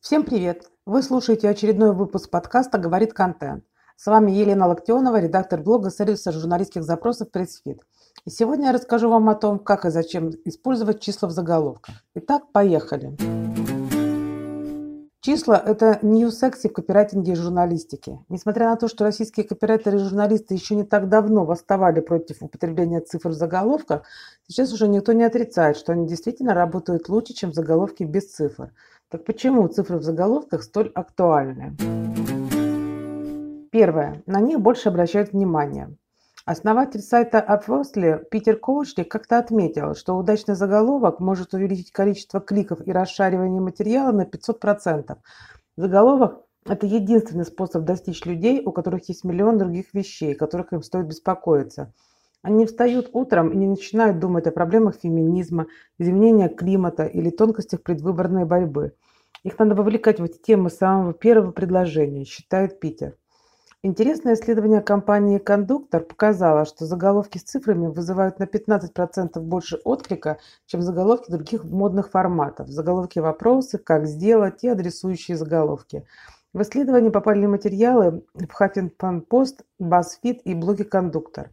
Всем привет! Вы слушаете очередной выпуск подкаста «Говорит контент». С вами Елена Локтионова, редактор блога сервиса журналистских запросов «Pressfeed». И сегодня я расскажу вам о том, как и зачем использовать числа в заголовках. Итак, поехали! Числа – это new секси в копирайтинге и журналистике. Несмотря на то, что российские копирайтеры и журналисты еще не так давно восставали против употребления цифр в заголовках, сейчас уже никто не отрицает, что они действительно работают лучше, чем заголовки без цифр. Так почему цифры в заголовках столь актуальны? Первое. На них больше обращают внимание. Основатель сайта Upworthy Питер Коушли как-то отметил, что удачный заголовок может увеличить количество кликов и расшаривания материала на 500%. Заголовок – это единственный способ достичь людей, у которых есть миллион других вещей, которых им стоит беспокоиться – они встают утром и не начинают думать о проблемах феминизма, изменения климата или тонкостях предвыборной борьбы. Их надо вовлекать в эти темы с самого первого предложения, считает Питер. Интересное исследование компании «Кондуктор» показало, что заголовки с цифрами вызывают на 15% больше отклика, чем заголовки других модных форматов. Заголовки вопросы, как сделать и адресующие заголовки. В исследование попали материалы в Huffington Post, BuzzFeed и блоге «Кондуктор».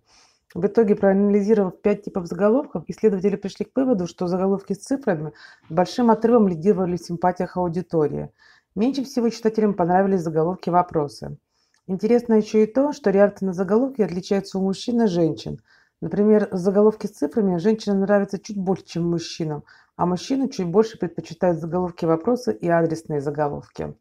В итоге, проанализировав пять типов заголовков, исследователи пришли к выводу, что заголовки с цифрами большим отрывом лидировали в симпатиях аудитории. Меньше всего читателям понравились заголовки вопросы. Интересно еще и то, что реакции на заголовки отличаются у мужчин и женщин. Например, заголовки с цифрами женщинам нравятся чуть больше, чем мужчинам, а мужчины чуть больше предпочитают заголовки вопросы и адресные заголовки.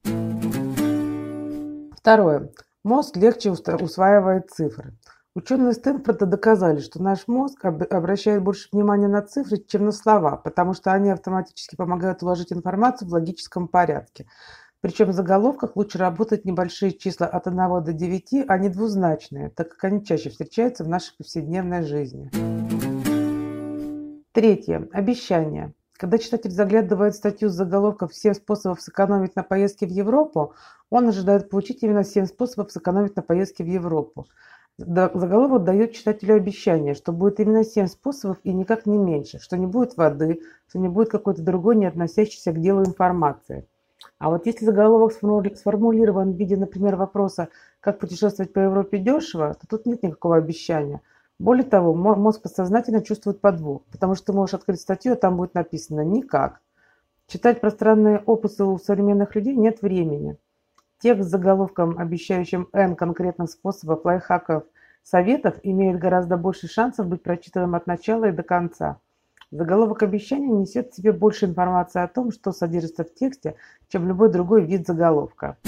Второе. Мозг легче усваивает цифры. Ученые Стэнфорда доказали, что наш мозг обращает больше внимания на цифры, чем на слова, потому что они автоматически помогают уложить информацию в логическом порядке. Причем в заголовках лучше работать небольшие числа от 1 до 9, а не двузначные, так как они чаще встречаются в нашей повседневной жизни. Третье. Обещание. Когда читатель заглядывает в статью с заголовком «7 способов сэкономить на поездке в Европу», он ожидает получить именно 7 способов сэкономить на поездке в Европу. Заголовок дает читателю обещание, что будет именно семь способов и никак не меньше, что не будет воды, что не будет какой-то другой, не относящейся к делу информации. А вот если заголовок сформулирован в виде, например, вопроса «Как путешествовать по Европе дешево?», то тут нет никакого обещания. Более того, мозг подсознательно чувствует подвох, потому что ты можешь открыть статью, а там будет написано «Никак». Читать пространные опусы у современных людей нет времени. Текст с заголовком, обещающим N конкретных способов, лайфхаков, советов, имеет гораздо больше шансов быть прочитанным от начала и до конца. Заголовок обещания несет в себе больше информации о том, что содержится в тексте, чем любой другой вид заголовка.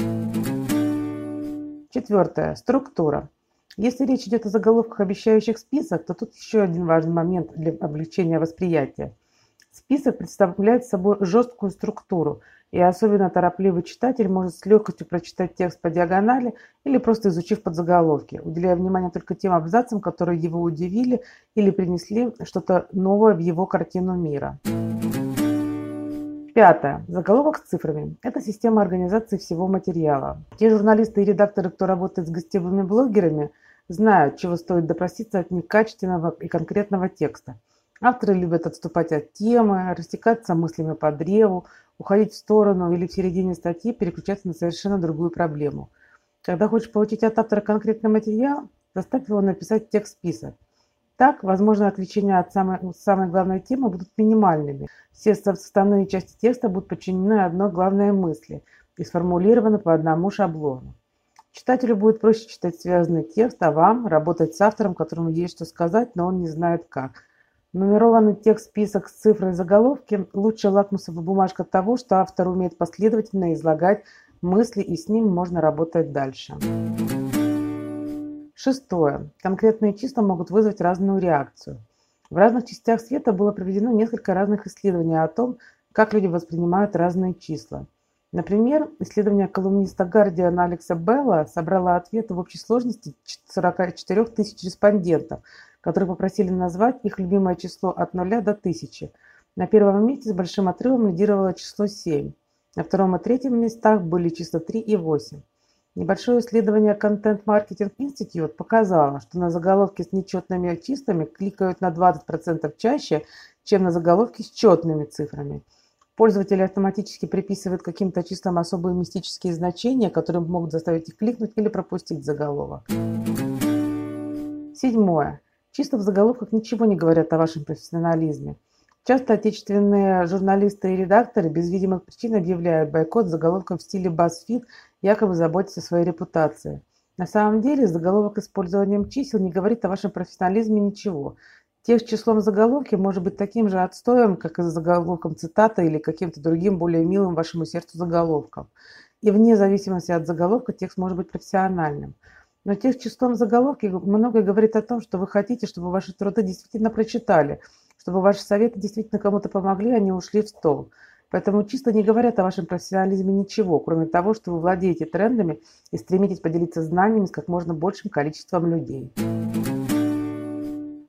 Четвертое. Структура. Если речь идет о заголовках, обещающих список, то тут еще один важный момент для облегчения восприятия. Список представляет собой жесткую структуру – и особенно торопливый читатель может с легкостью прочитать текст по диагонали или просто изучив подзаголовки, уделяя внимание только тем абзацам, которые его удивили или принесли что-то новое в его картину мира. Пятое. Заголовок с цифрами. Это система организации всего материала. Те журналисты и редакторы, кто работает с гостевыми блогерами, знают, чего стоит допроситься от некачественного и конкретного текста. Авторы любят отступать от темы, растекаться мыслями по древу, уходить в сторону или в середине статьи переключаться на совершенно другую проблему. Когда хочешь получить от автора конкретный материал, заставь его написать текст-список. Так, возможно, отвлечения от самой, самой главной темы будут минимальными. Все составные части текста будут подчинены одной главной мысли и сформулированы по одному шаблону. Читателю будет проще читать связанный текст, а вам работать с автором, которому есть что сказать, но он не знает как. Нумерованный текст-список с цифрой заголовки – лучшая лакмусовая бумажка того, что автор умеет последовательно излагать мысли, и с ним можно работать дальше. Шестое. Конкретные числа могут вызвать разную реакцию. В разных частях света было проведено несколько разных исследований о том, как люди воспринимают разные числа. Например, исследование колумниста Гардиана Алекса Белла собрало ответы в общей сложности 44 тысяч респондентов – которые попросили назвать их любимое число от 0 до 1000. На первом месте с большим отрывом лидировало число 7. На втором и третьем местах были числа 3 и 8. Небольшое исследование Content Marketing Institute показало, что на заголовки с нечетными числами кликают на 20% чаще, чем на заголовки с четными цифрами. Пользователи автоматически приписывают каким-то числам особые мистические значения, которые могут заставить их кликнуть или пропустить заголовок. Седьмое. Чисто в заголовках ничего не говорят о вашем профессионализме. Часто отечественные журналисты и редакторы без видимых причин объявляют бойкот заголовком в стиле BuzzFeed, якобы заботясь о своей репутации. На самом деле заголовок использованием чисел не говорит о вашем профессионализме ничего. Тех числом заголовки может быть таким же отстоем, как и заголовком цитата или каким-то другим более милым вашему сердцу заголовком. И вне зависимости от заголовка текст может быть профессиональным. Но тех числом заголовки многое говорит о том, что вы хотите, чтобы ваши труды действительно прочитали, чтобы ваши советы действительно кому-то помогли, а не ушли в стол. Поэтому чисто не говорят о вашем профессионализме ничего, кроме того, что вы владеете трендами и стремитесь поделиться знаниями с как можно большим количеством людей.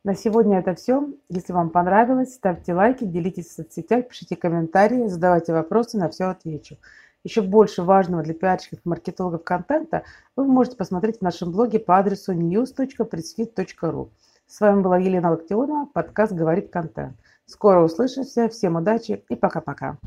На сегодня это все. Если вам понравилось, ставьте лайки, делитесь в соцсетях, пишите комментарии, задавайте вопросы, на все отвечу. Еще больше важного для пиарщиков и маркетологов контента вы можете посмотреть в нашем блоге по адресу news.pressfit.ru. С вами была Елена Локтионова, подкаст «Говорит контент». Скоро услышимся, всем удачи и пока-пока.